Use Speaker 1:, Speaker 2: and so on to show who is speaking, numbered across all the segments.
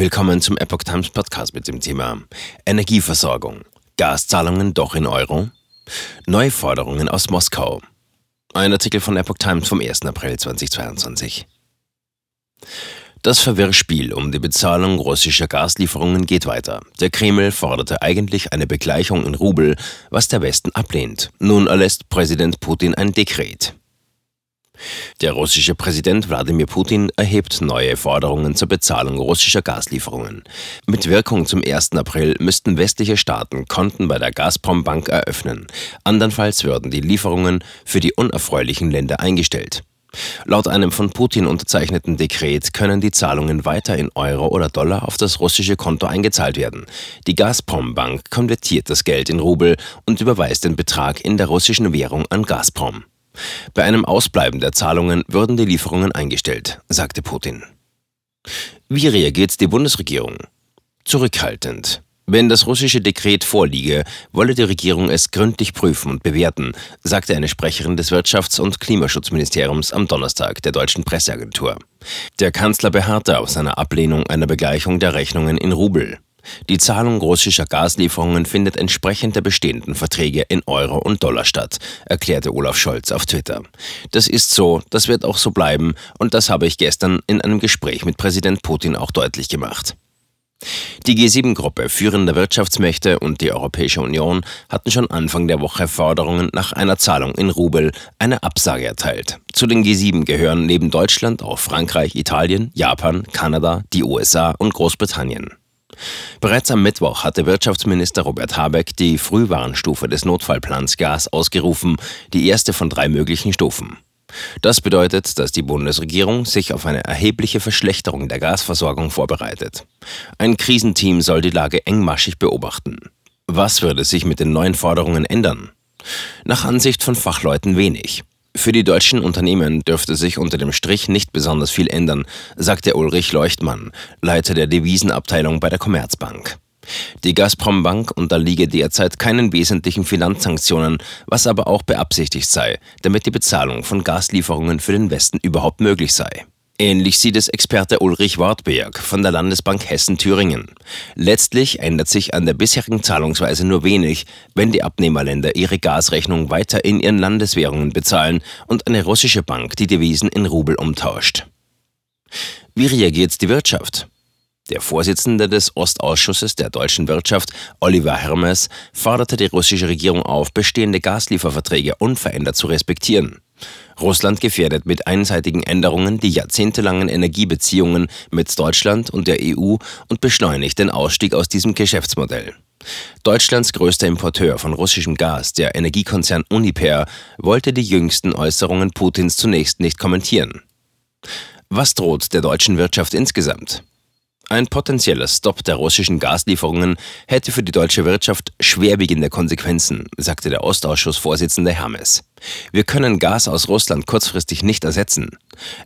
Speaker 1: Willkommen zum Epoch Times Podcast mit dem Thema Energieversorgung. Gaszahlungen doch in Euro? Neue Forderungen aus Moskau. Ein Artikel von Epoch Times vom 1. April 2022. Das Verwirrspiel um die Bezahlung russischer Gaslieferungen geht weiter. Der Kreml forderte eigentlich eine Begleichung in Rubel, was der Westen ablehnt. Nun erlässt Präsident Putin ein Dekret. Der russische Präsident Wladimir Putin erhebt neue Forderungen zur Bezahlung russischer Gaslieferungen. Mit Wirkung zum 1. April müssten westliche Staaten Konten bei der Gazprom Bank eröffnen. Andernfalls würden die Lieferungen für die unerfreulichen Länder eingestellt. Laut einem von Putin unterzeichneten Dekret können die Zahlungen weiter in Euro oder Dollar auf das russische Konto eingezahlt werden. Die Gazprom Bank konvertiert das Geld in Rubel und überweist den Betrag in der russischen Währung an Gazprom. Bei einem Ausbleiben der Zahlungen würden die Lieferungen eingestellt, sagte Putin. Wie reagiert die Bundesregierung? Zurückhaltend. Wenn das russische Dekret vorliege, wolle die Regierung es gründlich prüfen und bewerten, sagte eine Sprecherin des Wirtschafts- und Klimaschutzministeriums am Donnerstag der deutschen Presseagentur. Der Kanzler beharrte auf seiner Ablehnung einer Begleichung der Rechnungen in Rubel. Die Zahlung russischer Gaslieferungen findet entsprechend der bestehenden Verträge in Euro und Dollar statt, erklärte Olaf Scholz auf Twitter. Das ist so, das wird auch so bleiben und das habe ich gestern in einem Gespräch mit Präsident Putin auch deutlich gemacht. Die G7-Gruppe führender Wirtschaftsmächte und die Europäische Union hatten schon Anfang der Woche Forderungen nach einer Zahlung in Rubel eine Absage erteilt. Zu den G7 gehören neben Deutschland auch Frankreich, Italien, Japan, Kanada, die USA und Großbritannien. Bereits am Mittwoch hatte Wirtschaftsminister Robert Habeck die Frühwarnstufe des Notfallplans Gas ausgerufen, die erste von drei möglichen Stufen. Das bedeutet, dass die Bundesregierung sich auf eine erhebliche Verschlechterung der Gasversorgung vorbereitet. Ein Krisenteam soll die Lage engmaschig beobachten. Was würde sich mit den neuen Forderungen ändern? Nach Ansicht von Fachleuten wenig. Für die deutschen Unternehmen dürfte sich unter dem Strich nicht besonders viel ändern, sagte Ulrich Leuchtmann, Leiter der Devisenabteilung bei der Commerzbank. Die Gazprom Bank unterliege derzeit keinen wesentlichen Finanzsanktionen, was aber auch beabsichtigt sei, damit die Bezahlung von Gaslieferungen für den Westen überhaupt möglich sei. Ähnlich sieht es Experte Ulrich Wartberg von der Landesbank Hessen-Thüringen. Letztlich ändert sich an der bisherigen Zahlungsweise nur wenig, wenn die Abnehmerländer ihre Gasrechnung weiter in ihren Landeswährungen bezahlen und eine russische Bank die Devisen in Rubel umtauscht. Wie reagiert die Wirtschaft? Der Vorsitzende des Ostausschusses der deutschen Wirtschaft, Oliver Hermes, forderte die russische Regierung auf, bestehende Gaslieferverträge unverändert zu respektieren. Russland gefährdet mit einseitigen Änderungen die jahrzehntelangen Energiebeziehungen mit Deutschland und der EU und beschleunigt den Ausstieg aus diesem Geschäftsmodell. Deutschlands größter Importeur von russischem Gas, der Energiekonzern Uniper, wollte die jüngsten Äußerungen Putins zunächst nicht kommentieren. Was droht der deutschen Wirtschaft insgesamt? Ein potenzieller Stopp der russischen Gaslieferungen hätte für die deutsche Wirtschaft schwerwiegende Konsequenzen, sagte der Ostausschussvorsitzende Hermes. Wir können Gas aus Russland kurzfristig nicht ersetzen.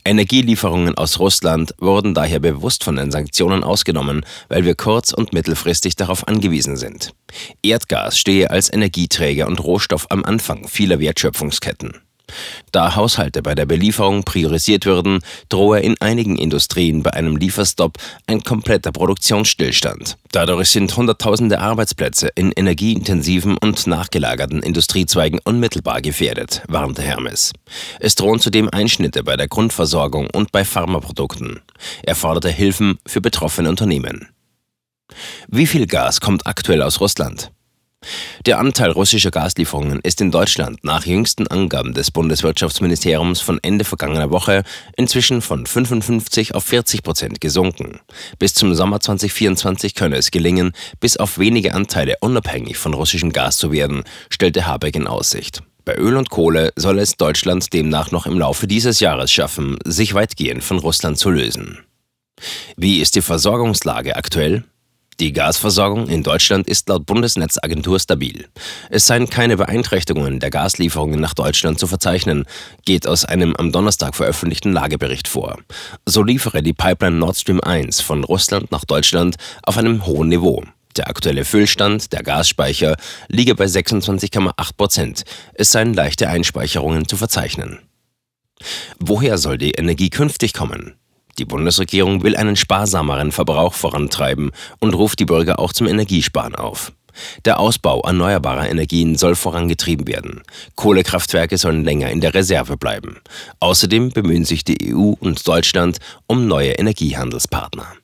Speaker 1: Energielieferungen aus Russland wurden daher bewusst von den Sanktionen ausgenommen, weil wir kurz- und mittelfristig darauf angewiesen sind. Erdgas stehe als Energieträger und Rohstoff am Anfang vieler Wertschöpfungsketten. Da Haushalte bei der Belieferung priorisiert würden, drohe in einigen Industrien bei einem Lieferstopp ein kompletter Produktionsstillstand. Dadurch sind Hunderttausende Arbeitsplätze in energieintensiven und nachgelagerten Industriezweigen unmittelbar gefährdet, warnte Hermes. Es drohen zudem Einschnitte bei der Grundversorgung und bei Pharmaprodukten. Er forderte Hilfen für betroffene Unternehmen. Wie viel Gas kommt aktuell aus Russland? Der Anteil russischer Gaslieferungen ist in Deutschland nach jüngsten Angaben des Bundeswirtschaftsministeriums von Ende vergangener Woche inzwischen von 55 auf 40 Prozent gesunken. Bis zum Sommer 2024 könne es gelingen, bis auf wenige Anteile unabhängig von russischem Gas zu werden, stellte Habeck in Aussicht. Bei Öl und Kohle soll es Deutschland demnach noch im Laufe dieses Jahres schaffen, sich weitgehend von Russland zu lösen. Wie ist die Versorgungslage aktuell? Die Gasversorgung in Deutschland ist laut Bundesnetzagentur stabil. Es seien keine Beeinträchtigungen der Gaslieferungen nach Deutschland zu verzeichnen, geht aus einem am Donnerstag veröffentlichten Lagebericht vor. So liefere die Pipeline Nord Stream 1 von Russland nach Deutschland auf einem hohen Niveau. Der aktuelle Füllstand der Gasspeicher liege bei 26,8 Prozent. Es seien leichte Einspeicherungen zu verzeichnen. Woher soll die Energie künftig kommen? Die Bundesregierung will einen sparsameren Verbrauch vorantreiben und ruft die Bürger auch zum Energiesparen auf. Der Ausbau erneuerbarer Energien soll vorangetrieben werden. Kohlekraftwerke sollen länger in der Reserve bleiben. Außerdem bemühen sich die EU und Deutschland um neue Energiehandelspartner.